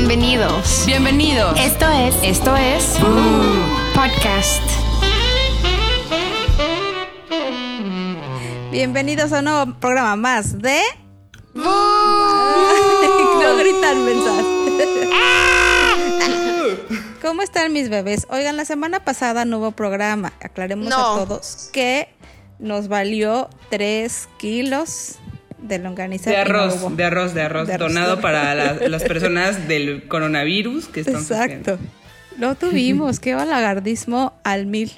Bienvenidos. Bienvenidos. Esto es. Esto es. Podcast. Bienvenidos a un nuevo programa más de. no gritan mensajes. ¿Cómo están mis bebés? Oigan, la semana pasada no hubo programa. Aclaremos No. a todos que nos valió 3 kilos de longaniza. De y no arroz, hubo. de arroz, de arroz, De arroz. donado para la- las personas del coronavirus que están Exacto. No tuvimos, qué balagardismo al mil.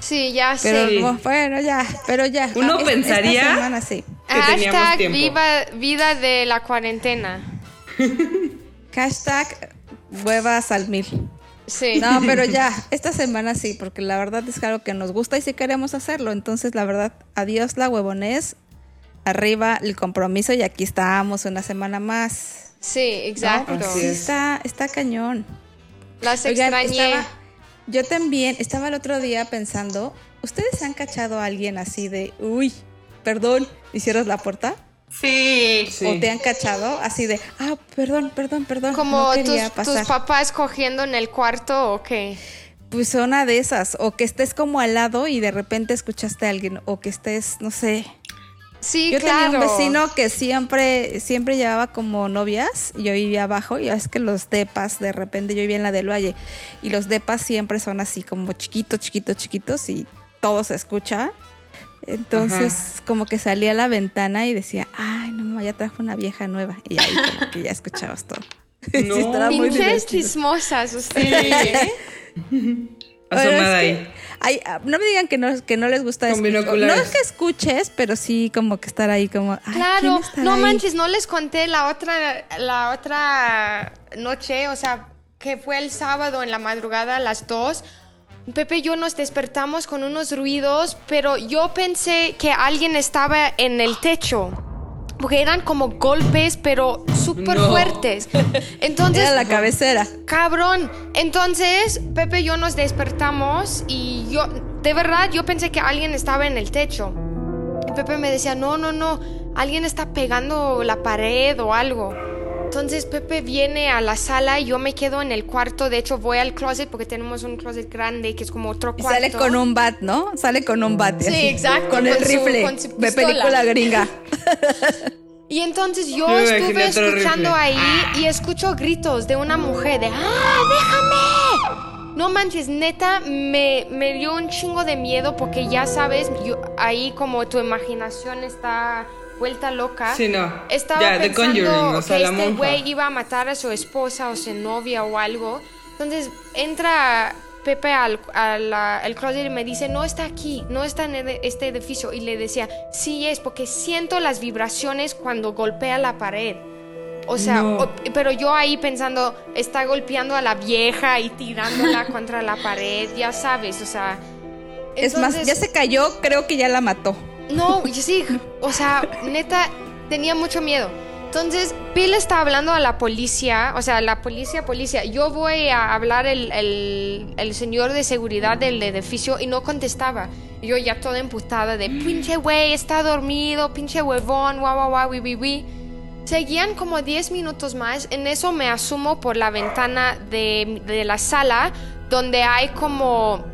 Sí, ya Pero sé. bu- bueno, ya, pero ya. Uno Es- pensaría- Esta semana sí. que teníamos Hashtag tiempo. viva vida de la cuarentena. Hashtag huevas al mil. Sí. No, pero ya, esta semana sí, porque la verdad es que algo que nos gusta y sí queremos hacerlo. Entonces, la verdad, adiós la huevonés, arriba el compromiso y aquí estamos una semana más. Sí, exacto. Sí es. está, está cañón. Las Oigan, extrañé. estaba- yo también estaba el otro día pensando, ¿ustedes han cachado a alguien así de, uy, perdón, y cierras la puerta? Sí. Sí. ¿O te han cachado así de, ah, perdón, perdón, perdón, Como no tus, quería tus pasar? papás cogiendo en el cuarto o qué. Pues una de esas, o que estés como al lado y de repente escuchaste a alguien, o que estés, no sé. Sí, Yo claro. tenía un vecino que siempre, siempre llevaba como novias, y yo vivía abajo, y es que los depas, de repente yo vivía en la del Valle, y los depas siempre son así como chiquitos, chiquitos, chiquitos, y todo se escucha. Entonces, como que salía a la ventana y decía, ay, no, mamá, ya trajo una vieja nueva. Y ahí como que ya escuchabas todo. Sí, No. muy divertido. chismosas ustedes. ¿eh? Asomada es que ahí. hay- ah, no me digan que no, que no les gusta Con. No es que escuches, pero sí como que estar ahí como. ay, Claro, ¿quién estará no ahí? manches, no les conté la otra, la otra noche, o sea, que fue el sábado en la madrugada a las 2. Pepe y yo nos despertamos con unos ruidos, pero yo pensé que alguien estaba en el techo. Porque eran como golpes, pero súper No. fuertes. Entonces, Era la cabecera. Cabrón. Entonces, Pepe y yo nos despertamos y yo, de verdad, yo pensé que alguien estaba en el techo. Y Pepe me decía, no, no, no, alguien está pegando la pared o algo. Entonces Pepe viene a la sala y yo me quedo en el cuarto. De hecho, voy al closet porque tenemos un closet grande que es como otro Y cuarto. sale con un bat, ¿no? Sale con un bat. Sí, así, exacto, Con el su- rifle con su de película gringa. Y entonces yo estuve escuchando rifle. ahí y escucho gritos de una mujer de ¡Ah, déjame! No manches, neta, me, me dio un chingo de miedo porque ya sabes, yo, ahí como tu imaginación está vuelta loca. Sí, no. Estaba The pensando Conjuring, o sea, que este güey iba a matar a su esposa o su novia o algo. Entonces entra Pepe al, al, al closet y me dice, no está aquí, no está en este edificio. Y le decía, sí es, porque siento las vibraciones cuando golpea la pared. O sea, No. o- pero yo ahí pensando, está golpeando a la vieja y tirándola contra la pared, ya sabes, o sea... es más, entonces- ya se cayó, creo que ya la mató. No, sí, o sea, neta, tenía mucho miedo. Entonces, Bill está hablando a la policía, o sea, la policía, policía. Yo voy a hablar el, el, señor de seguridad del edificio y no contestaba. Yo ya toda emputada de, pinche güey, está dormido, pinche huevón, guau, guau, guau, wi, wi". Seguían como 10 minutos más. En eso me asumo por la ventana de, de la sala, donde hay como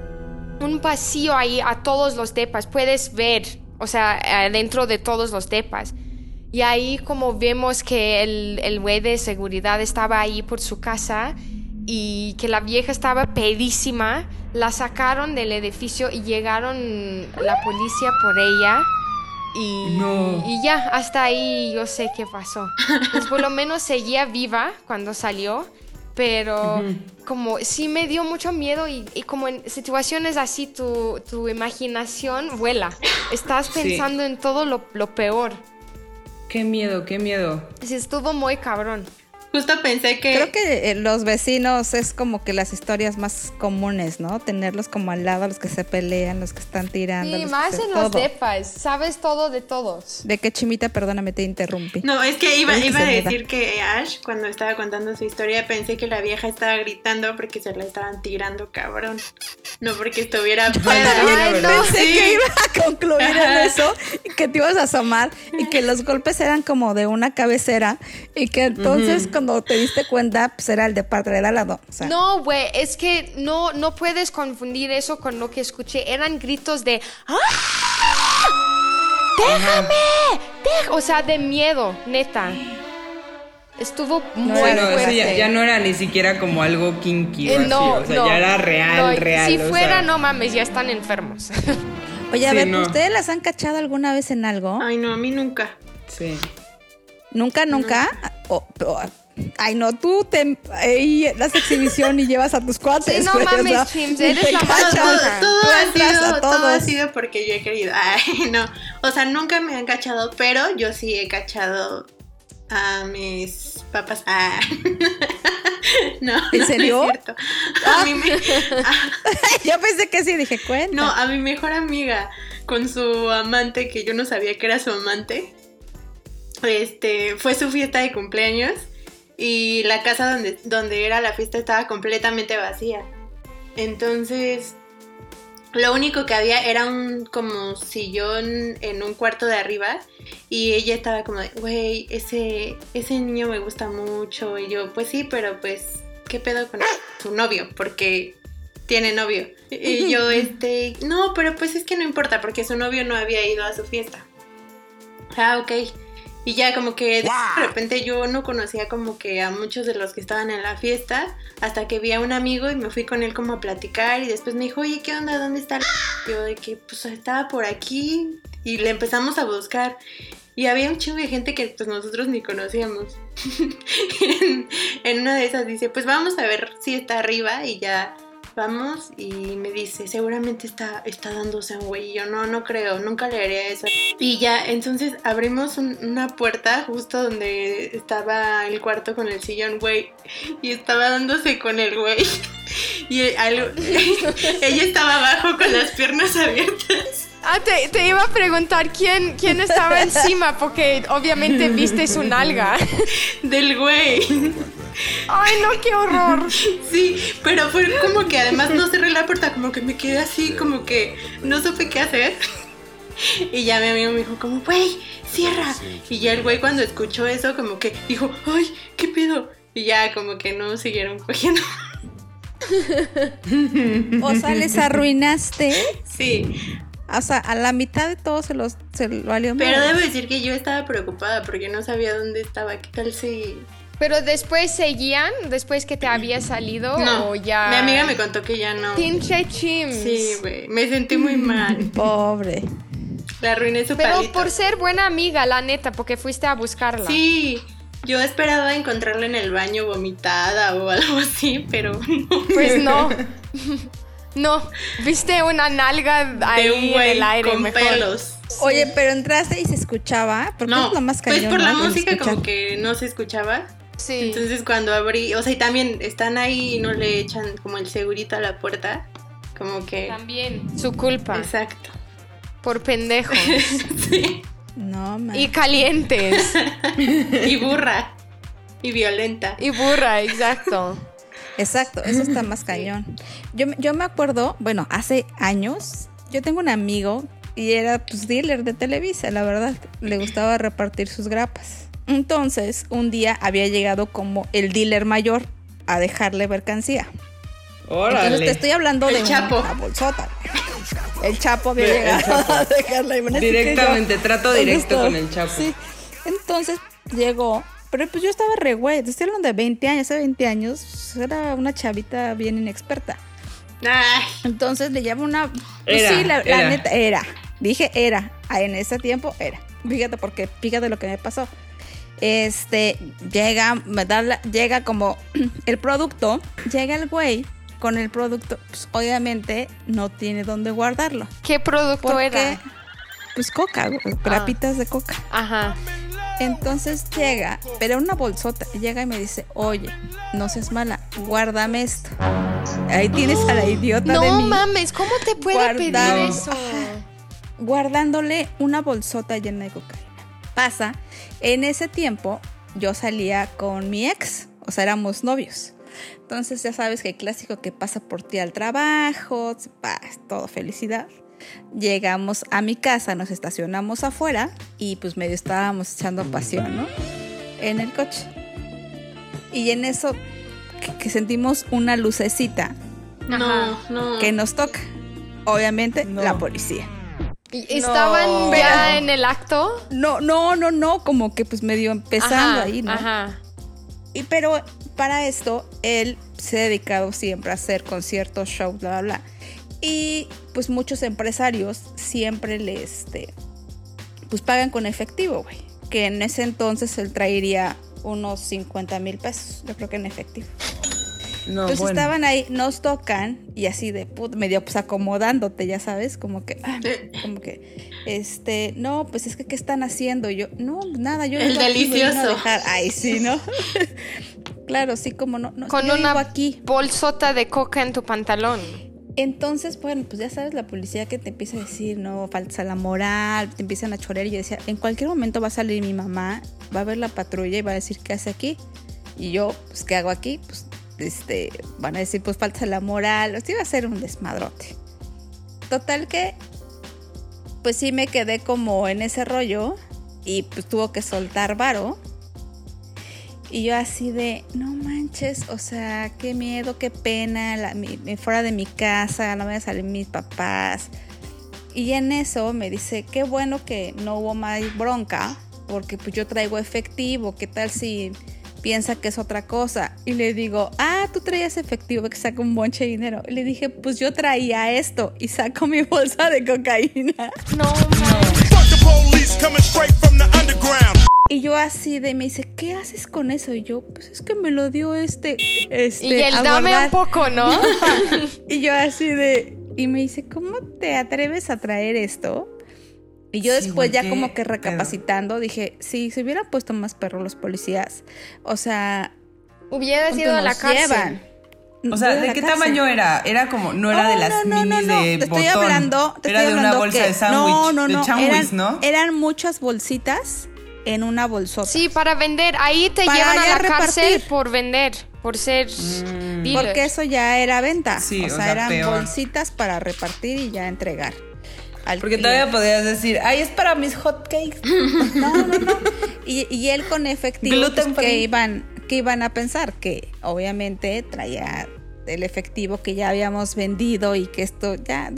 un pasillo ahí a todos los depas. Puedes ver, o sea, dentro de todos los depas. Y ahí como vemos que el, el güey de seguridad estaba ahí por su casa y que la vieja estaba pedísima, la sacaron del edificio y llegaron la policía por ella. Y, No. y ya, hasta ahí yo sé qué pasó. Pues por lo menos seguía viva cuando salió, pero como sí me dio mucho miedo y, y como en situaciones así tu, tu imaginación vuela. Estás Sí. pensando en todo lo, lo peor. Qué miedo, qué miedo. Sí, estuvo muy cabrón. Justo pensé que. Creo que eh, los vecinos es como que las historias más comunes, ¿no? Tenerlos como al lado, los que se pelean, los que están tirando. Sí, los que más en los todo. depas. Sabes todo de todos. De qué chimita, perdóname, te interrumpí. No, es que iba, que iba a decir que Ash, cuando estaba contando su historia, pensé que la vieja estaba gritando porque se la estaban tirando, cabrón. No porque estuviera peda. Ay, no. Pensé Sí. que iba a concluir en eso y que te ibas a asomar y que los golpes eran como de una cabecera y que entonces cuando cuando te diste cuenta, pues era el de padre de al lado. O sea, No, güey, es que no, no puedes confundir eso con lo que escuché. Eran gritos de ¡Ah! ¡Déjame! deja-". O sea, de miedo, neta. Estuvo muy Bueno, fuerte. ya, ya no era ni siquiera como algo kinky o Eh, así, no, o sea, no, ya era real, no, real. Si o fuera, sea, no mames, ya están enfermos. Oye, a Sí, ver, no. ¿ustedes las han cachado alguna vez en algo? Ay, no, a mí nunca. Sí. Nunca, nunca. O- o- ay, no, tú te ahí das exhibición y llevas a tus cuates. Sí, no mames, Chims, eres la más Todo, todo, ha sido, todo ha sido porque yo he querido. Ay, no. O sea, nunca me han cachado, pero yo sí he cachado a mis papás. Ah. No, ¿En serio? No es cierto. A mí me- a- Yo pensé que sí, dije, cuenta. no, a mi mejor amiga con su amante, que yo no sabía que era su amante. Este, fue su fiesta de cumpleaños y la casa donde, donde era la fiesta estaba completamente vacía. Entonces, lo único que había era un como sillón en un cuarto de arriba y ella estaba como de, güey, ese, ese niño me gusta mucho. Y yo, pues sí, pero pues, ¿qué pedo con su novio? Porque tiene novio. Y yo, este, no, pero pues es que no importa porque su novio no había ido a su fiesta. Ah, ok. Y ya como que de repente yo no conocía como que a muchos de los que estaban en la fiesta hasta que vi a un amigo y me fui con él como a platicar y después me dijo, oye, ¿qué onda? ¿Dónde está? el-?" Yo de que pues estaba por aquí y le empezamos a buscar y había un chingo de gente que pues nosotros ni conocíamos. en, en una de esas dice, pues vamos a ver si está arriba y ya vamos y me dice, seguramente está, está dándose un güey. Y yo no, no creo, nunca le haría eso. Y ya, entonces abrimos un- una puerta justo donde estaba el cuarto con el sillón, güey. Y estaba dándose con el güey. Y algo- ella estaba abajo con las piernas abiertas. Ah, te, te iba a preguntar quién, quién estaba encima, porque obviamente viste su nalga. Del güey. Ay, no, qué horror. Sí, pero fue como que además no cerré la puerta, como que me quedé así, como que no supe qué hacer. Y ya mi amigo me dijo como, güey, cierra. Y ya el güey cuando escuchó eso, como que dijo, ay, ¿qué pedo? Y ya como que no siguieron cogiendo. O sea, les arruinaste. Sí, O sea, a la mitad de todo se los se lo valió pero debo decir que yo estaba preocupada porque no sabía dónde estaba. ¿Qué tal si...? Pero después seguían, después que te había salido, No, o ya. mi amiga me contó que ya no. Pinche chims. Sí, güey, me sentí muy mal. Pobre. Le arruiné su Pero palito. por ser buena amiga, la neta, porque fuiste a buscarla. Sí, yo esperaba encontrarla en el baño vomitada o algo así, pero no. Pues no. No, viste una nalga ahí de un en el aire con mejor. pelos. Oye, pero entraste y se escuchaba. Porque No, es lo más pues cañón, por la música como que no se escuchaba. Sí. Entonces cuando abrí, o sea, y también están ahí y no le echan como el segurito a la puerta, como que... También. Su culpa. Exacto. Por pendejos. Sí. No, man. y calientes. Y burra. Y violenta. y burra, exacto. Exacto, eso está más cañón. Yo, me- yo me acuerdo, bueno, hace años, yo tengo un amigo y era pues dealer de Televisa, la verdad. Le gustaba repartir sus grapas. Entonces, un día había llegado como el dealer mayor a dejarle mercancía. Entonces te Órale. estoy hablando El de Chapo. una bolsota. El Chapo había El llegado Chapo. a dejarle Directamente, yo- trato ¿dónde directo con el Chapo. Sí. Entonces llegó, pero pues yo estaba re güey, te estoy hablando de 20 años, hace 20 años era una chavita bien inexperta. Ay, Entonces le llamo una... pues Era, sí, la, neta, era. Dije era. Ah, En ese tiempo era. Fíjate porque, fíjate lo que me pasó. Este, llega, me da la- llega como el producto, llega el güey con el producto, pues obviamente no tiene dónde guardarlo. ¿Qué producto Porque, era? pues coca, güey, grapitas de coca. Ajá. Entonces llega, pero una bolsota, llega y me dice, oye, no seas mala, guárdame esto. Ahí tienes a la idiota de No mí. mames, ¿cómo te puede pedir eso? guardándole una bolsota llena de cocaína. Pasa, en ese tiempo yo salía con mi ex, o sea, éramos novios. Entonces ya sabes que el clásico que pasa por ti al trabajo, todo felicidad. Llegamos a mi casa, nos estacionamos afuera y pues medio estábamos echando pasión, ¿no? En el coche. y en eso que, que sentimos una lucecita No, no. que nos toca. Obviamente, No. la policía. ¿Y ¿Estaban No. ya Pero- en el acto? No, no, no, no, como que pues medio empezando Ajá, ahí, ¿no? Ajá. Y pero para esto, él se ha dedicado siempre a hacer conciertos, shows, bla, bla, bla. Y pues muchos empresarios siempre le, este, pues pagan con efectivo, güey. Que en ese entonces él traería unos 50 mil pesos, yo creo que en efectivo. No, Entonces bueno. estaban ahí, nos tocan y así de put, medio pues acomodándote, ya sabes, como que, ah, como que, este, no, pues es que ¿qué están haciendo? Y yo, no, nada, yo El delicioso. dejar. Ay, sí, ¿no? claro, sí, como no, no Con una aquí. bolsota de coca en tu pantalón. Entonces, bueno, pues ya sabes, la policía que te empieza a decir, no, falta la moral, te empiezan a chorear. Y yo decía, en cualquier momento va a salir mi mamá, va a ver la patrulla y va a decir, ¿qué hace aquí? Y yo, pues, ¿qué hago aquí? Pues, este, van a decir, pues, falta la moral. O sea, iba a ser un desmadrote. Total que, pues sí me quedé como en ese rollo y pues tuvo que soltar varo. Y yo así de, no manches, o sea, qué miedo, qué pena, la- mi- me fuera de mi casa, no me a salir mis papás. Y en eso me dice, qué bueno que no hubo más bronca, porque pues yo traigo efectivo, ¿qué tal si piensa que es otra cosa? Y le digo, ah, tú traías efectivo, que saca un bonche de dinero. Y le dije, pues yo traía esto y saco mi bolsa de cocaína. No, Fuck Y yo así de, me dice, ¿qué haces con eso? Y yo, pues es que me lo dio este, este, Y el dame guardar". un poco, ¿no? Y yo así de, y me dice, ¿cómo te atreves a traer esto? Y yo Sí, después ya como que pedo. recapacitando dije, si se hubieran puesto más perros los policías, o sea, Hubiera ¿cuánto ido a la cárcel. llevan? O sea, ¿de qué cárcel. tamaño era? Era como, no era de Oh, las no, no, no, minis no, de te estoy botón. hablando, te era estoy de una hablando bolsa que- de sándwich. No, no, no, de changuis, eran, ¿no? eran muchas bolsitas en una bolsota. Sí, para vender. Ahí te Para llevan a la cárcel repartir. por vender, por ser Mm. dealer. Porque eso ya era venta. Sí, o o sea, sea, eran peor. bolsitas para repartir y ya entregar. al Porque cliente. todavía podrías decir, ay, es para mis hotcakes. No, no, no. Y, y él con efectivo, pues, que iban, que iban a pensar que obviamente traía el efectivo que ya habíamos vendido y que esto ya,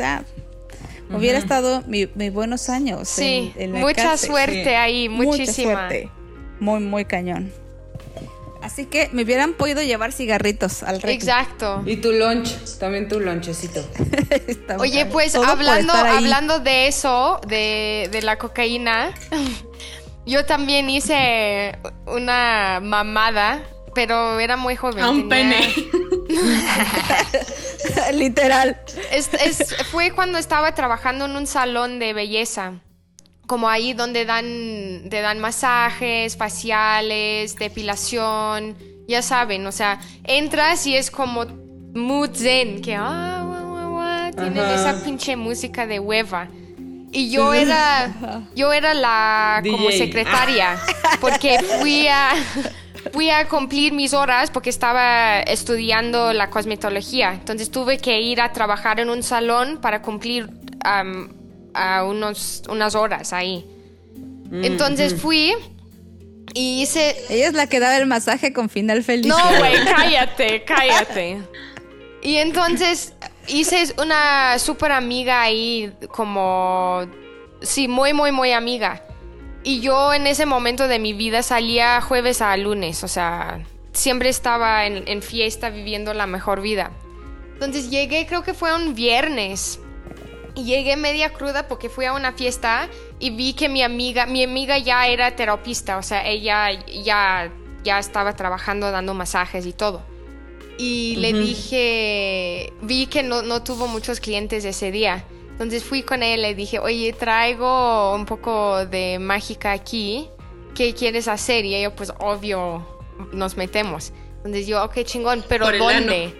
hubiera estado mi, mi buenos años. Sí, en- en la mucha cárcel. suerte Sí. ahí, Mucha muchísima. suerte. Muy, muy cañón. Así que me hubieran podido llevar cigarritos al recreo. Exacto. Y tu lunch, también tu lonchecito. Oye, pues hablando, hablando de eso, de, de la cocaína, yo también hice una mamada, pero era muy joven. A un tenía- pene. Literal. Es- es- fue cuando estaba trabajando en un salón de belleza. Como ahí donde dan, te dan masajes, faciales, depilación, ya saben, o sea, entras y es como mood zen, que ah, guau, tienen Ajá. esa pinche música de hueva. Y yo era, yo era la como secretaria, porque fui a, fui a cumplir mis horas porque estaba estudiando la cosmetología. Entonces tuve que ir a trabajar en un salón para cumplir am, a unos, unas horas ahí. Entonces fui y hice... Ella es la que daba el masaje con final feliz. No, güey, cállate, cállate. Y entonces hice una súper amiga ahí, como... Sí, muy, muy, muy amiga. Y yo en ese momento de mi vida salía jueves a lunes, o sea, siempre estaba en, en fiesta viviendo la mejor vida. Entonces llegué, creo que fue un viernes. Y llegué media cruda porque fui a una fiesta y vi que mi amiga, mi amiga ya era terapista, o sea, ella ya, ya estaba trabajando dando masajes y todo. Y le dije, vi que no, no tuvo muchos clientes ese día. Entonces fui con él, le dije, oye, traigo un poco de mágica aquí, ¿qué quieres hacer? Y ella, pues obvio, nos metemos. Entonces yo, ok, chingón, pero ¿dónde?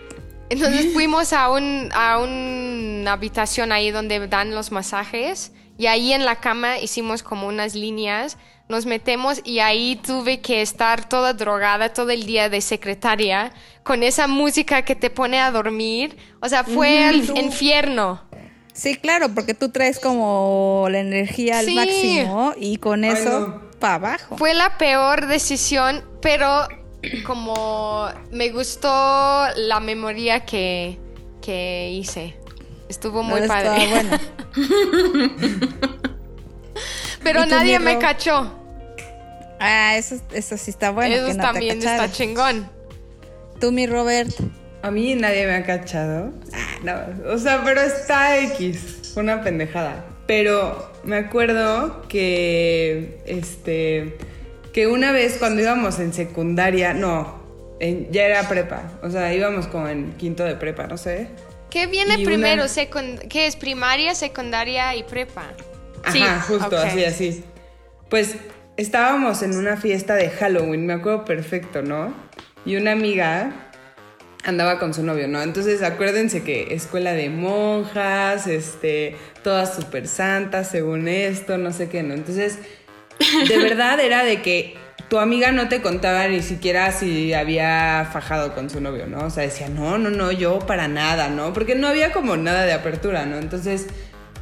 Entonces fuimos a, un, a una habitación ahí donde dan los masajes y ahí en la cama hicimos como unas líneas, nos metemos y ahí tuve que estar toda drogada todo el día de secretaria con esa música que te pone a dormir. O sea, fue el infierno. Sí, claro, porque tú traes como la energía al Sí. máximo y con eso no. para abajo. Fue la peor decisión, pero como me gustó la memoria que, que hice. Estuvo muy No, padre. estaba bueno. Pero ¿Y tú, nadie me cachó. Ah, eso, eso sí está bueno. Eso que no te también está chingón. Tú, mi Robert. A mí nadie me ha cachado. Ah, no. O sea, pero está X. Una pendejada. Pero me acuerdo que. Este. Que una vez cuando íbamos en secundaria. No. en- ya era prepa. O sea, íbamos como en quinto de prepa, no sé. ¿Qué viene Y una- primero? Secund- ¿Qué es primaria, secundaria y prepa? Ajá, justo, así, así. Pues estábamos en una fiesta de Halloween, me acuerdo perfecto, ¿no? Y una amiga andaba con su novio, ¿no? Entonces acuérdense que escuela de monjas, este, todas súper santas según esto, no sé qué, ¿no? Entonces, de verdad era de que tu amiga no te contaba ni siquiera si había fajado con su novio, ¿no? O sea, decía, no, no, no, yo para nada, ¿no? Porque no había como nada de apertura, ¿no? Entonces,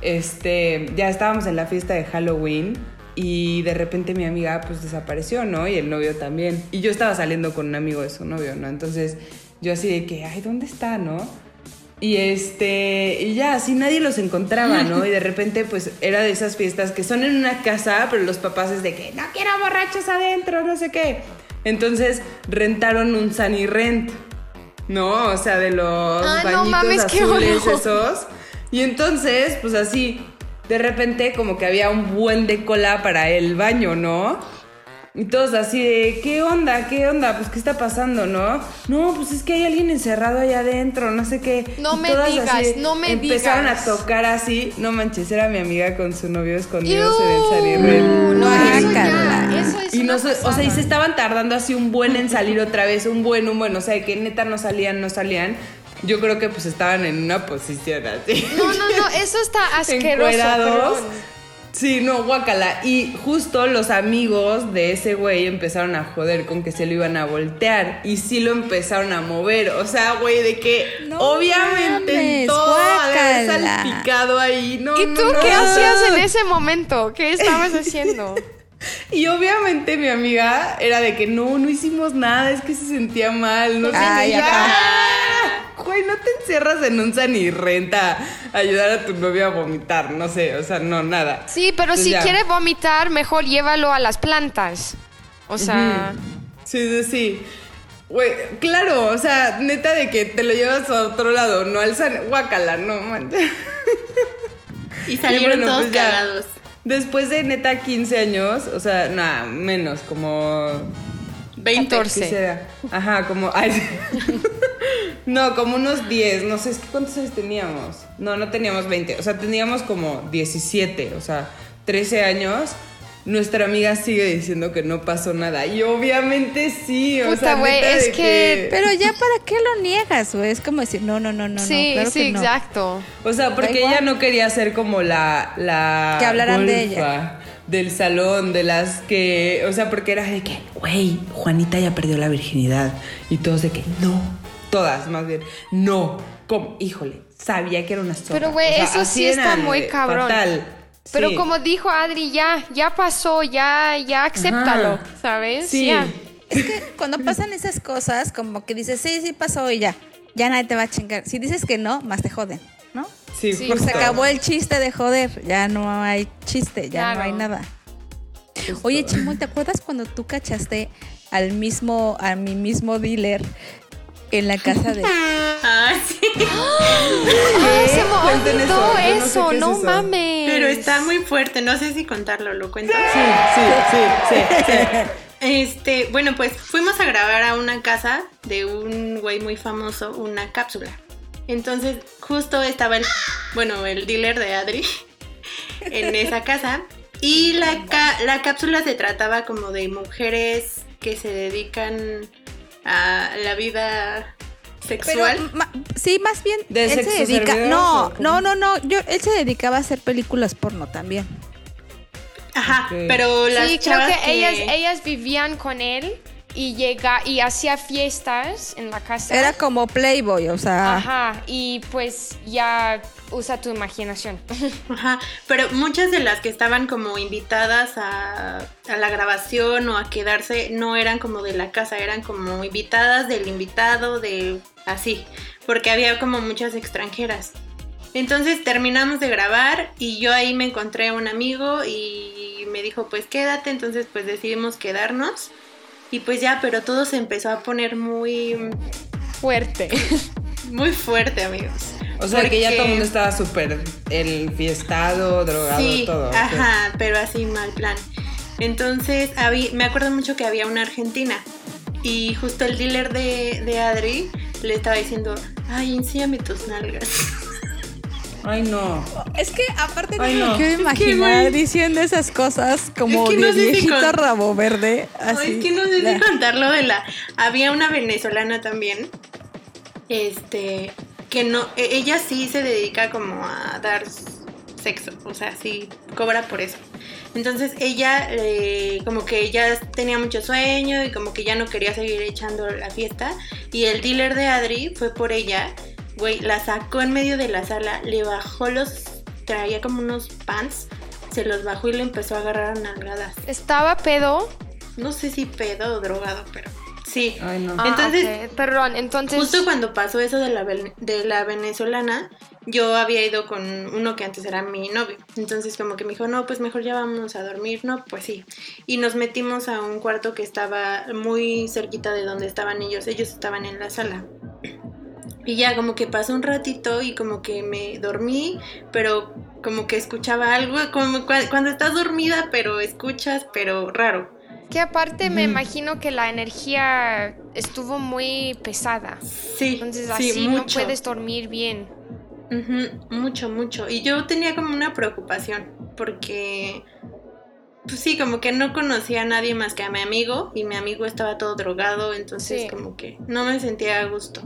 este, ya estábamos en la fiesta de Halloween y de repente mi amiga pues desapareció, ¿no? Y el novio también. Y yo estaba saliendo con un amigo de su novio, ¿no? Entonces, yo así de que, ay, ¿dónde está, no? Y este, y ya, así nadie los encontraba, ¿no? Y de repente, pues era de esas fiestas que son en una casa, pero los papás es de que no quiero borrachos adentro, no sé qué. Entonces rentaron un Sunny Rent, ¿no? O sea, de los Ah, no bañitos mames, qué azules esos. Y entonces, pues así, de repente como que había un buen de cola para el baño, ¿no? Y todos así de, ¿qué onda? ¿Qué onda? Pues, ¿qué está pasando, no? No, pues es que hay alguien encerrado allá adentro, no sé qué. No Y me todas digas, así no me Empezaron digas. a tocar así. No manches, era mi amiga con su novio escondidos Iu, en el Sanirren. No, eso ya, eso es Y no, se- o sea, y se estaban tardando así un buen en salir otra vez, un buen, un buen, o sea, que neta no salían, no salían. Yo creo que pues estaban en una posición así. No, no, no, eso está asqueroso. Sí, no, guácala. Y justo los amigos de ese güey empezaron a joder con que se lo iban a voltear. Y sí lo empezaron a mover. O sea, güey, de que No obviamente mames, todo había salpicado ahí. No, ¿Y tú no. qué hacías en ese momento? ¿Qué estabas haciendo? Y obviamente mi amiga era de que no, no hicimos nada, es que se sentía mal, no sé Güey, no te encierras en un san y renta a ayudar a tu novio a vomitar, no sé, o sea, no, nada. Sí, pero Pues si ya. quiere vomitar, mejor llévalo a las plantas. O sea, Sí, sí, sí. Güey, claro, o sea, neta de que te lo llevas a otro lado, no al san... Guácala, no, manches. Y salieron bueno, todos pues cagados. Después de neta 15 años, o sea, nada, menos, como 20. 14. ¿Qué será? Ajá, como. ay, no, como unos 10. No sé, es que ¿cuántos años teníamos? No, no teníamos 20. O sea, teníamos como 17. O sea, 13 años. Nuestra amiga sigue diciendo que no pasó nada. Y obviamente sí. O Puta, sea, güey, es que- Pero ya, ¿para qué lo niegas, güey? Es como decir, no, no, no, no, sí, no, claro sí, que no. exacto. O sea, porque ella no quería ser como la. la Que hablaran de golfa Del salón, de las que. O sea, porque era de que, güey, Juanita ya perdió la virginidad. Y todos de que, no. Todas, más bien, no. ¿Cómo? Híjole, sabía que era una zorra. Pero, güey, O sea, eso sí está muy cabrón. Fatal. Pero Sí. como dijo Adri, ya, ya pasó, ya, ya acéptalo, Ajá. ¿sabes? Sí. Ya. Es que cuando pasan esas cosas, como que dices, sí, sí pasó y ya. Ya nadie te va a chingar. Si dices que no, más te joden, ¿no? Sí, Sí. Se acabó el chiste de joder. Ya no hay chiste, ya no hay nada. Oye, Chimón, ¿te acuerdas cuando tú cachaste al mismo, a mi mismo dealer en la casa de. Ah, sí. Ah, se me olvidó eso, yo no sé eso, es no eso. mames. Pero está muy fuerte. No sé si contarlo, ¿lo cuento? Sí, sí, sí, sí, sí. Este, bueno, pues fuimos a grabar a una casa de un güey muy famoso, una cápsula. Entonces, justo estaba el, bueno, el dealer de Adri en esa casa. Y la, ca- la cápsula se trataba como de mujeres que se dedican a la vida Pero, sexual. ma- sí, más bien. ¿De él se sexo dedica. servidor No, no, no, no. Yo, él se dedicaba a hacer películas porno también. Ajá, Ok. pero las Sí, creo chavas que, ellas, ellas vivían con él y llega y hacía fiestas en la casa. Era como Playboy, o sea. Ajá, y pues ya usa tu imaginación. Ajá, pero muchas de las que estaban como invitadas a, a la grabación o a quedarse no eran como de la casa, eran como invitadas del invitado, de así, porque había como muchas extranjeras. Entonces terminamos de grabar y yo ahí me encontré a un amigo y me dijo pues quédate, entonces pues decidimos quedarnos y pues ya, pero todo se empezó a poner muy, Fuerte. muy fuerte amigos. O sea, que ya Porque- todo el mundo estaba súper el fiestado, drogado, Sí, todo. ajá, pero así mal plan. Entonces, habí- me acuerdo mucho que había una argentina y justo el dealer de, de Adri le estaba diciendo, ay, enséñame tus nalgas. Ay, no. Es que aparte Ay, no me quiero Es que, imaginar diciendo esas cosas como Es que de viejito con- rabo verde. Ay, Así. es que no sé si contarlo de la... Había una venezolana también, este, que no, e- ella sí se dedica como a dar sexo, o sea, sí cobra por eso. Entonces ella, eh, como que ya tenía mucho sueño y como que ya no quería seguir echando la fiesta. Y el dealer de Adri fue por ella, güey, la sacó en medio de la sala, le bajó los, traía como unos pants, se los bajó y le empezó a agarrar a nalgadas. Estaba pedo. No sé si pedo o drogado, pero sí. Ay, no. Ah, Entonces, Perdón, entonces. Justo cuando pasó eso de la, de la venezolana, yo había ido con uno que antes era mi novio. Entonces como que me dijo, no, pues mejor ya vamos a dormir, no, pues sí. Y nos metimos a un cuarto que estaba muy cerquita de donde estaban ellos. Ellos estaban en la sala. Y ya como que pasó un ratito y como que me dormí, pero como que escuchaba algo, como cua- cuando estás dormida, pero escuchas, pero raro. Que aparte me imagino que la energía estuvo muy pesada. Sí, Entonces sí, así no puedes dormir bien. Mucho, mucho. Y yo tenía como una preocupación porque, pues sí, como que no conocía a nadie más que a mi amigo y mi amigo estaba todo drogado, entonces Sí. como que no me sentía a gusto.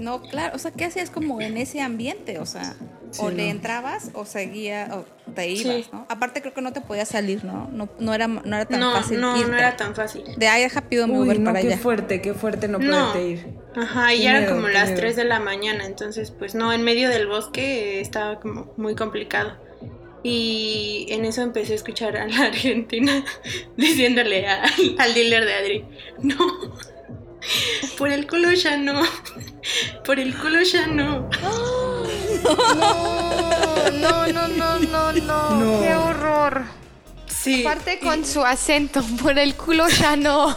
No, claro, o sea, ¿qué hacías como en ese ambiente? O sea, o le no. entrabas o seguía, o te ibas, Sí. ¿no? Aparte creo que no te podías salir, ¿no? No, no, era, no era tan No, fácil no, irte. no era tan fácil. De ahí deja pido mi Uy, Uber no, para qué allá. fuerte, qué fuerte no No. poderte ir. Ajá, y Qué ya eran como qué las miedo. 3 de la mañana, entonces pues no, en medio del bosque estaba como muy complicado. Y en eso empecé a escuchar a la Argentina diciéndole a- al dealer de Adri, no, por el culo ya no, por el culo ya no. No, no, no, no, no, No. Qué horror. Sí. Aparte con su acento, por el culo ya no.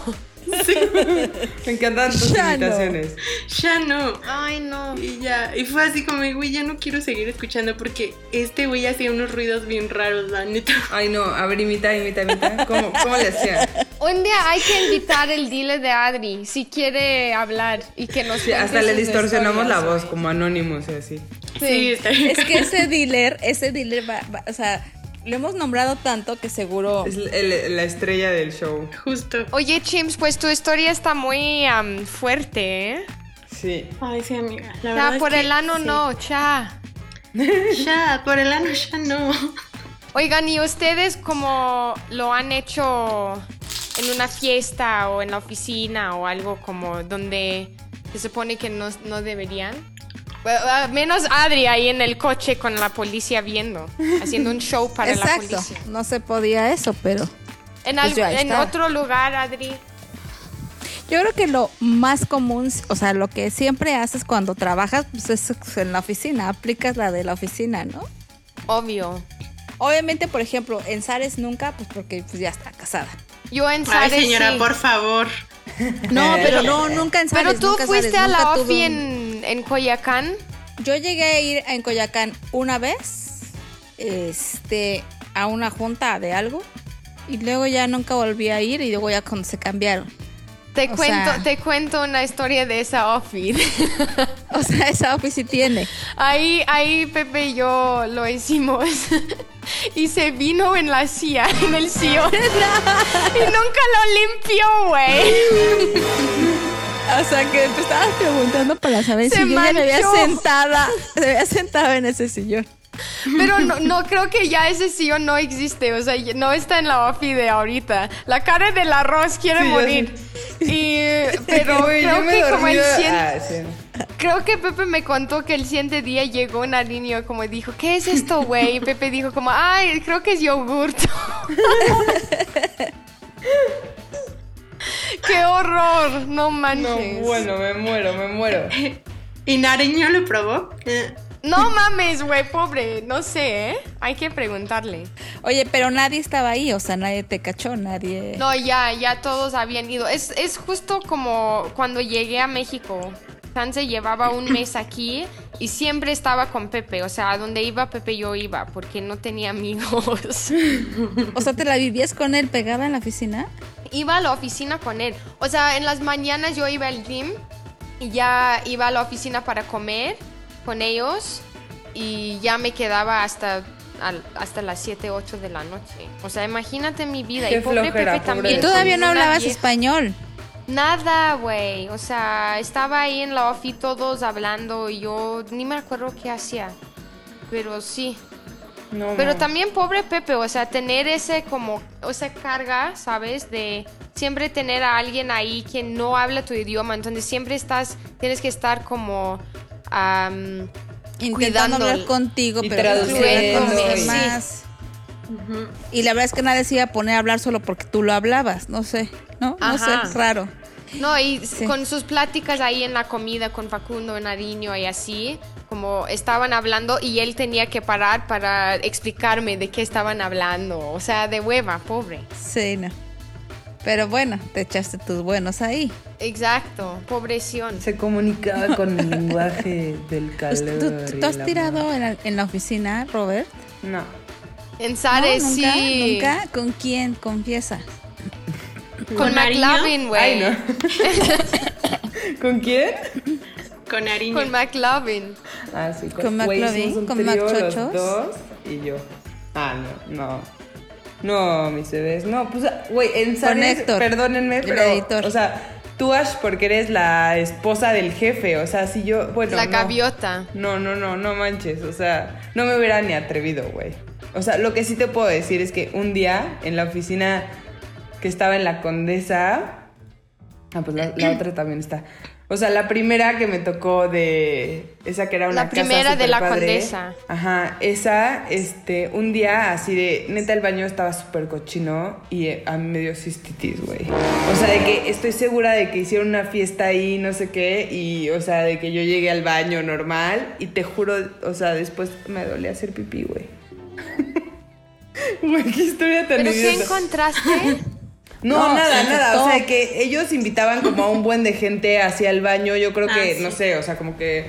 Me encantan tus Ya no. imitaciones. Ya no. Ay, no. Y ya, y fue así como, güey, ya no quiero seguir escuchando porque este güey hacía unos ruidos bien raros, la neta. Ay, no, a ver, imita, imita, imita. ¿Cómo, cómo le hacía? Un día hay que invitar el dealer de Adri si quiere hablar y que nos Sí, hasta le distorsionamos la voz, como anónimos y así. Sí, está bien. Es que ese dealer, ese dealer va, va- o sea, lo hemos nombrado tanto que seguro Es el- la estrella del show. Justo. Oye, Chims, pues tu historia está muy am, fuerte, ¿eh? Sí. Ay, sí, amiga. La verdad Ya, es por que el ano sí. no, cha. Ya, por el ano ya no. Oigan, ¿y ustedes como lo han hecho en una fiesta o en la oficina o algo como donde se supone que no, no deberían? Menos Adri ahí en el coche con la policía viendo, haciendo un show para la policía. no se podía eso, pero En, Pues algo- en otro lugar, Adri. yo creo que lo más común, o sea, lo que siempre haces cuando trabajas, pues es en la oficina, aplicas la de la oficina, ¿no? Obvio. Obviamente, por ejemplo, en Sares nunca, pues porque pues, ya está casada. Yo en Ay, Sares señora, sí. por favor. No, pero no, nunca en Sares. Pero tú en fuiste a la OFI un- en, en Coyacán. Yo llegué a ir en Coyacán una vez, este, a una junta de algo, y luego ya nunca volví a ir y luego ya cuando se cambiaron. Te O cuento, sea- te cuento una historia de esa OFI. O sea, esa office sí tiene. Ahí, ahí Pepe y yo lo hicimos. y se vino en la silla, en el sillón. y nunca lo limpió, güey. O sea, que te estabas preguntando para saber Se si yo ya me había manchó. sentada, me había sentado en ese sillón. Pero no, no creo que ya ese sillón no existe. O sea, no está en la OFI de ahorita. La cara del arroz quiere Sí, morir. Y, pero yo creo me que como el cien- Ah, sí. Creo que Pepe me contó que el siguiente día llegó una niña como dijo, ¿qué es esto, güey? Y Pepe dijo como, ay, creo que es yogurt. ¡Qué horror! No No, manches. bueno, me muero, me muero. ¿Y Nariño lo probó? No mames, güey, pobre. No sé, ¿eh? Hay que preguntarle. Oye, pero nadie estaba ahí, o sea, nadie te cachó, nadie. No, ya, ya todos habían ido. Es, es justo como cuando llegué a México. Sanse llevaba un mes aquí y siempre estaba con Pepe. O sea, a donde iba Pepe yo iba porque no tenía amigos. O sea, ¿te la vivías con él pegada en la oficina? iba a la oficina con él. O sea, en las mañanas yo iba al gym y ya iba a la oficina para comer con ellos y ya me quedaba hasta, al- hasta las 7, 8 de la noche. O sea, imagínate mi vida. Qué y pobre flojera, Pepe pobre también. Y todavía no hablabas vieja- español. Nada, güey. O sea, estaba ahí en la ofi todos hablando y yo ni me acuerdo qué hacía. Pero sí. No, Pero no. también pobre Pepe, o sea, tener ese como, esa carga, ¿sabes? De siempre tener a alguien ahí que no habla tu idioma, entonces siempre estás, tienes que estar como Intentando cuidando hablar contigo, y pero traduciendo, con los y- la verdad es que nadie se iba a poner a hablar solo porque tú lo hablabas, no sé, ¿no? No Ajá. sé, raro. No, y Sí. con sus pláticas ahí en la comida con Facundo, Nariño y así, como estaban hablando y él tenía que parar para explicarme de qué estaban hablando. O sea, de hueva, pobre. Sí, no. Pero bueno, te echaste tus buenos ahí. Exacto, pobreción. Se comunicaba con el lenguaje del ¿Tú, calor. tú- has tirado en la, en la oficina, Robert? No. En. ¿Nunca? sí. ¿Nunca? ¿Con quién? Confiesa. Con ¿Con? McLovin, güey. Ay, no. ¿Con quién? Con Nariño. Con McLovin. Ah, sí. ¿Con güey, McLovin? ¿Con trío, McChochos? los dos y yo. Ah, no, no. No, mis bebés. No, pues, güey, en Héctor, perdónenme, el pero, editor. o sea, tú, Ash, porque eres la esposa del jefe, o sea, si yo, bueno, la no. gaviota. No, no, no, no manches, o sea, no me hubiera ni atrevido, güey. O sea, lo que sí te puedo decir es que un día en la oficina que estaba en la Condesa, ah, pues la, la otra también está. O sea, la primera que me tocó de esa que era una La casa primera de la. Condesa. Ajá, esa, este, un día así de, neta el baño estaba súper cochino y eh, a mí me dio cistitis, güey. O sea, de que estoy segura de que hicieron una fiesta ahí, no sé qué, y, o sea, de que yo llegué al baño normal y te juro, o sea, después me dolía hacer pipí, güey. Güey, qué historia tan ¿Pero qué encontraste? No, No, nada, nada. O sea, que ellos invitaban como a un buen de gente hacia el baño. Yo creo Ah, que, sí. no sé, o sea, como que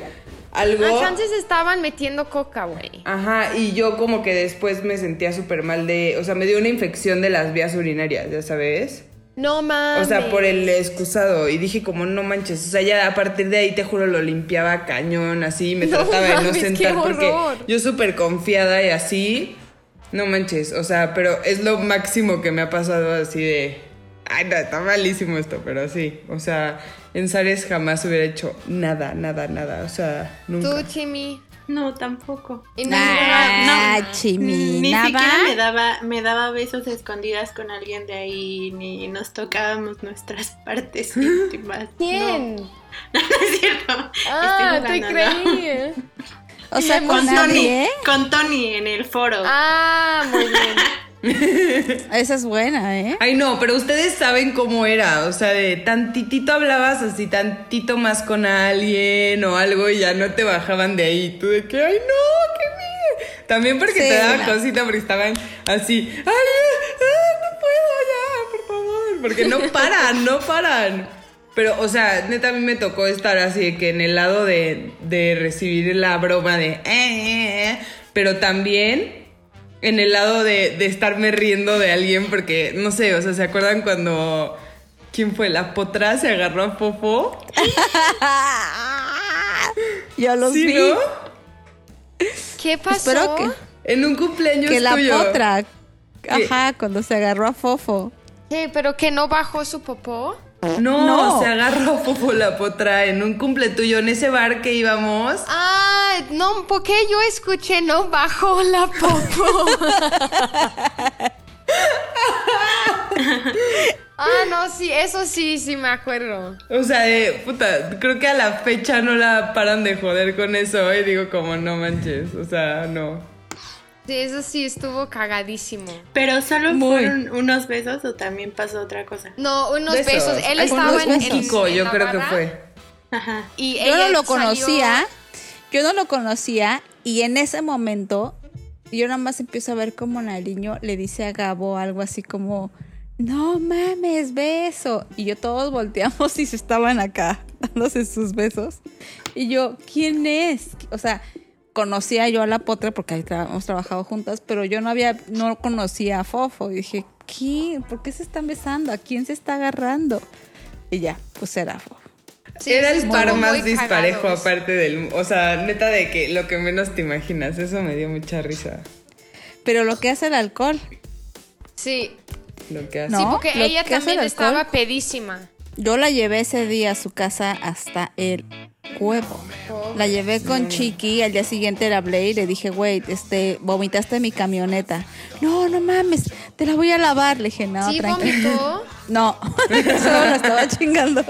algo. Ah, chances estaban metiendo coca, güey. Ajá, y yo como que después me sentía súper mal de, o sea, me dio una infección de las vías urinarias, ya sabes. No mames. O sea, por el excusado. Y dije como, no manches, o sea, ya a partir de ahí te juro lo limpiaba cañón, así, me No trataba de no sentar porque yo súper confiada y así, no manches, o sea, pero es lo máximo que me ha pasado así de, ay, no, está malísimo esto, pero sí, o sea, en Sares jamás hubiera hecho nada, nada, nada, o sea, nunca. Tú, Chimi. No, tampoco. Y Ah, Chimi, Ni nada. siquiera me daba, me daba besos escondidas con alguien de ahí, ni nos tocábamos nuestras partes íntimas. ¿Quién? No, no es cierto. Ah, Estoy te jugando, ¿no? creí. O sea, Con con Con Tony, nadie. con Tony en el foro. Ah, muy bien. Esa es buena, ¿eh? Ay, no, pero ustedes saben cómo era. O sea, de tantitito hablabas así, tantito más con alguien o algo y ya no te bajaban de ahí. Tú de que, ay, no, qué miedo. También porque Sí, te daba no. cosita porque estaban así, ay, ah, no puedo ya, por favor. Porque no paran, no paran. Pero, o sea, neta, a mí me tocó estar así de que en el lado de, de recibir la broma de, eh, eh, eh, pero también en el lado de, de estarme riendo de alguien porque, no sé, o sea, ¿se acuerdan cuando... ¿Quién fue? ¿La potra se agarró a Fofo? Yo los ¿Sí, vi. no? ¿Qué pasó? Espero que, En un cumpleaños que la tuyo. potra. Ajá, cuando se agarró a Fofo. ¿Qué? ¿Pero que no bajó su popó? No, No. se agarró Fofo la potra en un cumple tuyo, en ese bar que íbamos. Ah, no, porque yo escuché no bajó la popó. Ah, no, sí, eso sí, sí me acuerdo. O sea, puta, creo que a la fecha no la paran de joder con eso. Y digo, como, no manches. O sea, no. Sí, eso sí estuvo cagadísimo. Pero solo Muy. fueron unos besos o también pasó otra cosa. No, unos Besos. besos. Él Ay, estaba en, en- Kiko, en yo la creo que fue. Ajá. Y Yo ella no lo salió- conocía, yo no lo conocía y en ese momento yo nada más empiezo a ver como Nariño le dice a Gabo algo así como, no mames, beso. Y yo todos volteamos y se estaban acá dándose sus besos. Y yo, ¿quién es? O sea, conocía yo a la potra porque ahí tra- hemos trabajado juntas, pero yo no había, no conocía a Fofo. Y dije, ¿quién? ¿Por qué se están besando? ¿A quién se está agarrando? Y ya, pues era Fofo. Sí, Era el par muy más disparejo aparte del... O sea, neta de que lo que menos te imaginas. Eso me dio mucha risa. Pero lo que hace el alcohol, Sí, Lo que hace. No. sí, porque lo ella también el estaba pedísima. Yo la llevé ese día a su casa hasta el huevo. La llevé con Chiqui, al día siguiente le hablé y le dije, güey, este, vomitaste mi camioneta. No, no mames, te la voy a lavar. Le dije, no, sí, tranquilo. vomitó. No, solo la estaba chingando.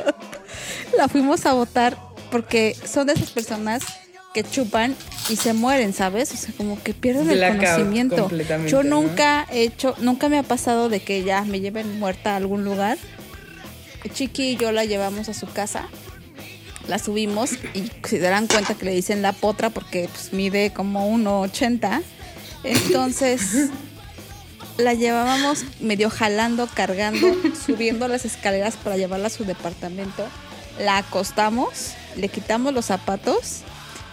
La fuimos a votar porque son de esas personas que chupan y se mueren, ¿sabes? O sea, como que pierden el conocimiento. Yo ¿no? nunca he hecho, nunca me ha pasado de que ya me lleven muerta a algún lugar. Chiqui y yo la llevamos a su casa, la subimos y se darán cuenta que le dicen la potra porque pues, mide como 1,80. Entonces la llevábamos medio jalando, cargando, subiendo las escaleras para llevarla a su departamento. La acostamos, le quitamos los zapatos,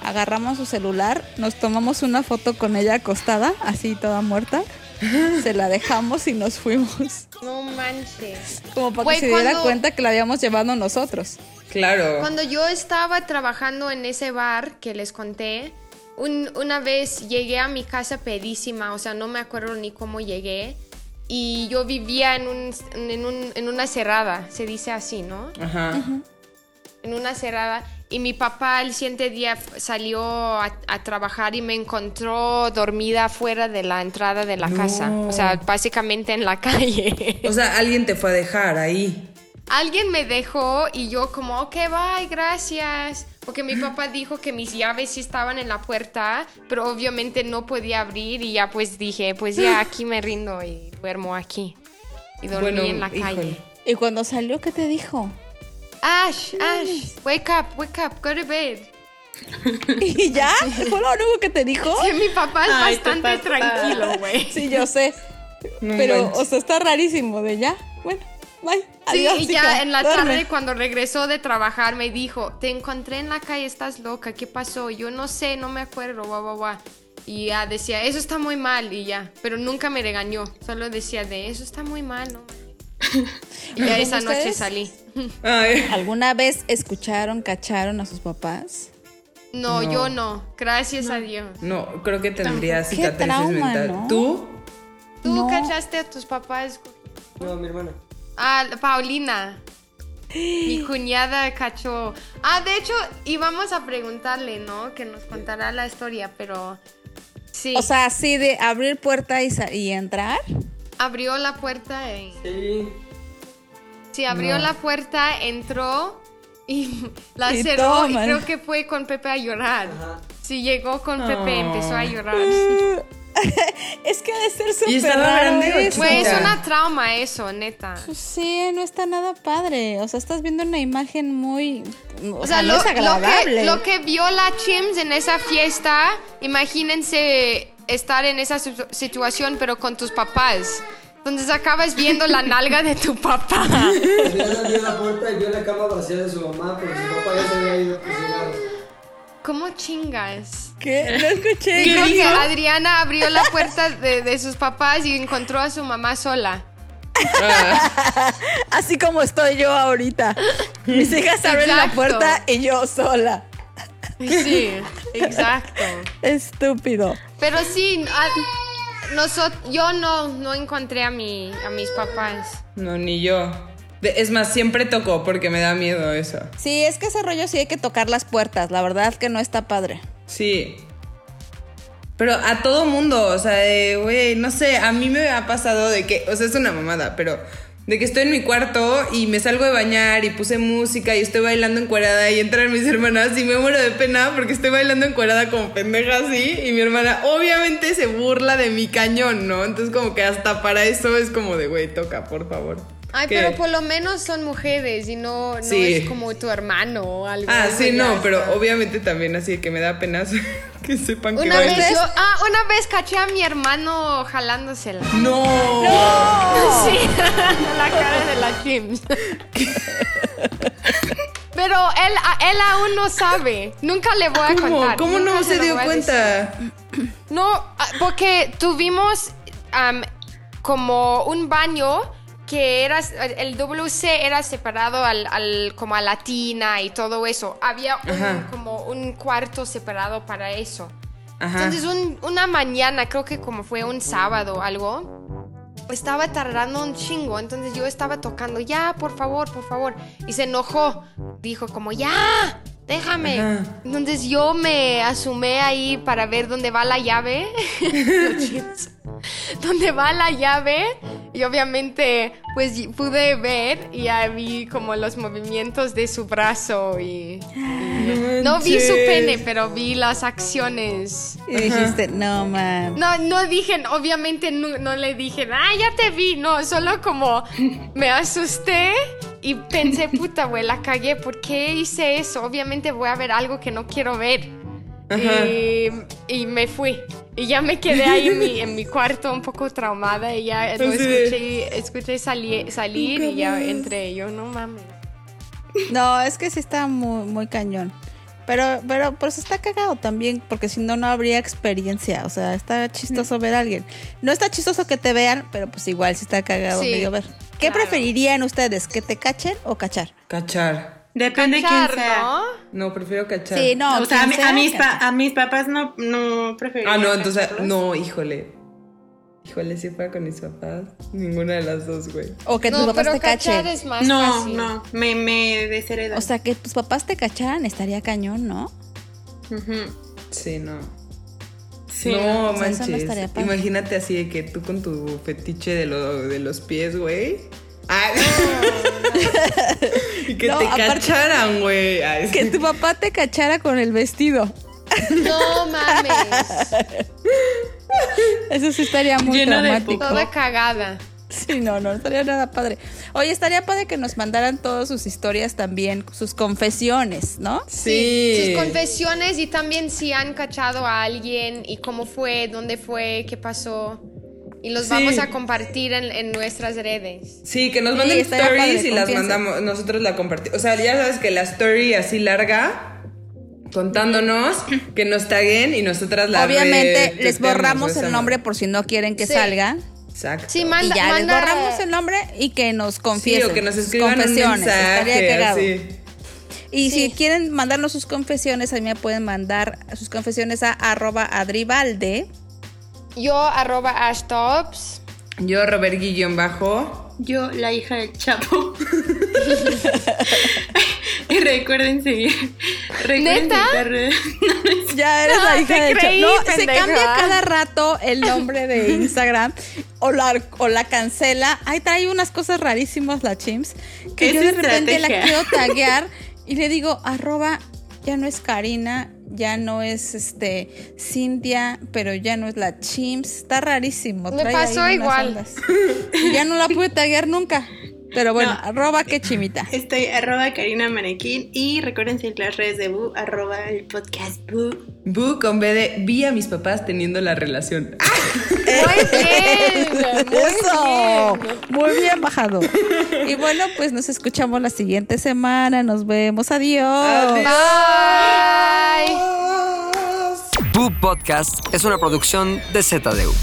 agarramos su celular, nos tomamos una foto con ella acostada, así toda muerta. Se la dejamos y nos fuimos. No manches. Como para que se diera cuenta que la habíamos llevado nosotros. Claro. Cuando yo estaba trabajando en ese bar que les conté, un- una vez llegué a mi casa pedísima, o sea, no me acuerdo ni cómo llegué. Y yo vivía en, un, en, un- en una cerrada, se dice así, ¿no? Ajá. En una cerrada. Y mi papá el siguiente día salió a, a trabajar y me encontró dormida fuera de la entrada de la casa. O sea, básicamente en la calle. O sea, alguien te fue a dejar ahí. Alguien me dejó y yo como, ok, bye, gracias. Porque mi papá dijo que mis llaves sí estaban en la puerta, pero obviamente no podía abrir y ya pues dije, pues ya aquí me rindo y duermo aquí. Y dormí Bueno, en la híjole. calle. Y cuando salió, ¿qué te dijo? Ash, Ash, wake up, wake up, go to bed. ¿Y ya? ¿Fue lo único que te dijo? Sí, mi papá es Ay, bastante papá. tranquilo, güey. Sí, yo sé. No Pero, manches. o sea, está rarísimo de ya. Bueno, bye. Sí, Adiós, y ya en la Duerme. tarde cuando regresó de trabajar me dijo, te encontré en la calle, estás loca, ¿qué pasó? Yo no sé, no me acuerdo, guau, guau, guau. Y ya decía, eso está muy mal y ya, pero nunca me regañó, solo decía de, eso está muy mal, ¿no? Y ya esa noche ¿Ustedes? salí. Ay, ¿Alguna vez escucharon, cacharon a sus papás? No, No. yo no, gracias a Dios. no, creo que tendría Qué cicatrices trauma, mentales. ¿no? ¿Tú? ¿Tú No. cachaste a tus papás? No, mi hermana. Ah, Paulina. Mi cuñada cachó. Ah, de hecho, íbamos a preguntarle, ¿no? Que nos contará la historia, pero sí. O sea, así de abrir puerta y entrar. Abrió la puerta y... Sí. Sí, abrió la puerta, entró y la Y cerró y creo que fue con Pepe a llorar. Ajá. Sí, llegó con Pepe, Oh. empezó a llorar. Es que ha de ser súper ¿Y estaba raro grande o eso. Güey, es una trauma eso, neta. Pues sí, no está nada padre. O sea, estás viendo una imagen muy. O, O sea, sea, no lo, es lo agradable. que, lo que vio la Chims en esa fiesta, imagínense estar en esa situ- situación, pero con tus papás. Entonces acabas viendo la nalga de tu papá. Adriana abrió la puerta y vio la cama vacía de su mamá, pero su papá ya se había ido. ¿Cómo chingas? ¿Qué? No escuché. Dijo que Adriana abrió la puerta de, de sus papás y encontró a su mamá sola. Así como estoy yo ahorita. Mis hijas abren la Exacto. puerta y yo sola. Sí, exacto. Estúpido. Pero sí, a- nosot- yo no, no encontré a, mi, a mis papás. No, ni yo. Es más, siempre toco porque me da miedo eso. Sí, es que ese rollo sí hay que tocar las puertas. La verdad que no está padre. Sí. Pero a todo mundo, o sea, güey, no sé, a mí me ha pasado de que, o sea, es una mamada, pero De que estoy en mi cuarto y me salgo de bañar y puse música y estoy bailando encuerada y entran mis hermanas y me muero de pena porque estoy bailando encuerada como pendeja así y mi hermana obviamente se burla de mi cañón, ¿no? Entonces como que hasta para eso es como de, güey, toca, por favor. Ay, ¿Qué? pero por lo menos son mujeres y no, no Sí. es como tu hermano o algo. Ah, Eso sí, ya no, pero obviamente también así que me da pena que sepan que Una bailo. vez yo, ah, una vez caché a mi hermano jalándosela. No. Sí, la cara de la James. Pero él, él aún no sabe. Nunca le voy a ¿Cómo? contar. ¿Cómo Nunca no se dio cuenta? No, ah, porque tuvimos como un baño que era el WC era separado al, al- como a la tina y todo eso. Había un- como un cuarto separado para eso. Ajá. Entonces un- una mañana, creo que como fue un sábado o algo, estaba tardando un chingo. Entonces yo estaba tocando, ya, por favor, por favor. Y se enojó. Dijo como, ya, déjame. Ajá. Entonces yo me asumé ahí para ver dónde va la llave. Dónde va la llave. Y obviamente, pues pude ver y ya vi como los movimientos de su brazo y... y- no vi su pene, pero vi las acciones. Y dijiste, no, man. No, no dije, obviamente no, no le dije, ah, ya te vi, no, solo como me asusté y pensé, puta, güey, la cagué, ¿por qué hice eso? Obviamente voy a ver algo que no quiero ver. Y, y me fui. Y ya me quedé ahí en mi, en mi cuarto un poco traumada y ya lo escuché, escuché sali- salir y ya entré. Yo, no mames. No, es que sí está muy, muy cañón. Pero, pero, pues está cagado también, porque si no, no habría experiencia. O sea, está chistoso ver a alguien. No está chistoso que te vean, pero pues igual sí está cagado Sí, medio ver. ¿Qué claro. preferirían ustedes? ¿Que te cachen o cachar? Cachar. Depende Cachar, quién sea. ¿no? No, prefiero cachar. Sí, no. o sea, a, quien mi- sea, a mis pa- a mis papás no, no preferiría Ah, no, entonces, cacharlos. no, híjole. Híjole, si fuera con mis papás, ninguna de las dos, güey. O que tus No, papás pero te cachar cachen. es más No, fácil. no, me, me desheredan. O sea, que tus papás te cacharan estaría cañón, ¿no? Ujú. Sí, no. Sí, no, no manches. estaría padre. Imagínate así de que tú con tu fetiche de, lo, de los pies, güey. Ah, y que No, te aparte- cacharan, güey. Que tu papá te cachara con el vestido. No mames. Eso sí estaría muy Lleno de traumático. Toda cagada. Sí, no, no estaría nada padre. Oye, estaría padre que nos mandaran todas sus historias también, sus confesiones, ¿no? Sí. Sus confesiones y también si han cachado a alguien y cómo fue, dónde fue, qué pasó. Y los Sí. vamos a compartir en, en nuestras redes. Sí, que nos Sí, manden estaría stories padre, y las mandamos, nosotros la compartimos. O sea, ya sabes que la story así larga, contándonos, que nos taguen y nosotras la Obviamente les borramos el nombre por si no quieren que Sí. salga. Exacto. Sí, manda, y ya les borramos el nombre y que nos Sí, confiesen. o que nos sus escriban un confesiones. Estaría mensaje. Y Sí. si quieren mandarnos sus confesiones, a mí me pueden mandar sus confesiones a arroba adribalde. Yo, arroba ashtops. Yo, Robert Guillón Bajo. Yo, la hija del Chapo. y recuerden seguir. Recuerden ¿Neta? seguir- Ya eres No, la hija te de creí, No, se cambia cada rato el nombre de Instagram o la, o la cancela. Ahí trae unas cosas rarísimas la Chimps que Es yo de repente la quiero taguear y le digo arroba ya no es Karina, ya no es este Cintia, pero ya no es la Chimps. Está rarísimo. Me pasó igual. ya no la pude taguear nunca. Pero bueno, No. arroba que chimita. Estoy arroba Karina Manequín y recuerden seguir las redes de Bu, arroba el podcast Bu. Bu con B de vi a mis papás teniendo la relación. Muy bien. Muy Eso, bien. muy bien bajado. Y bueno, pues nos escuchamos la siguiente semana. Nos vemos. Adiós. Bye. Boo Podcast es una producción de ZDU.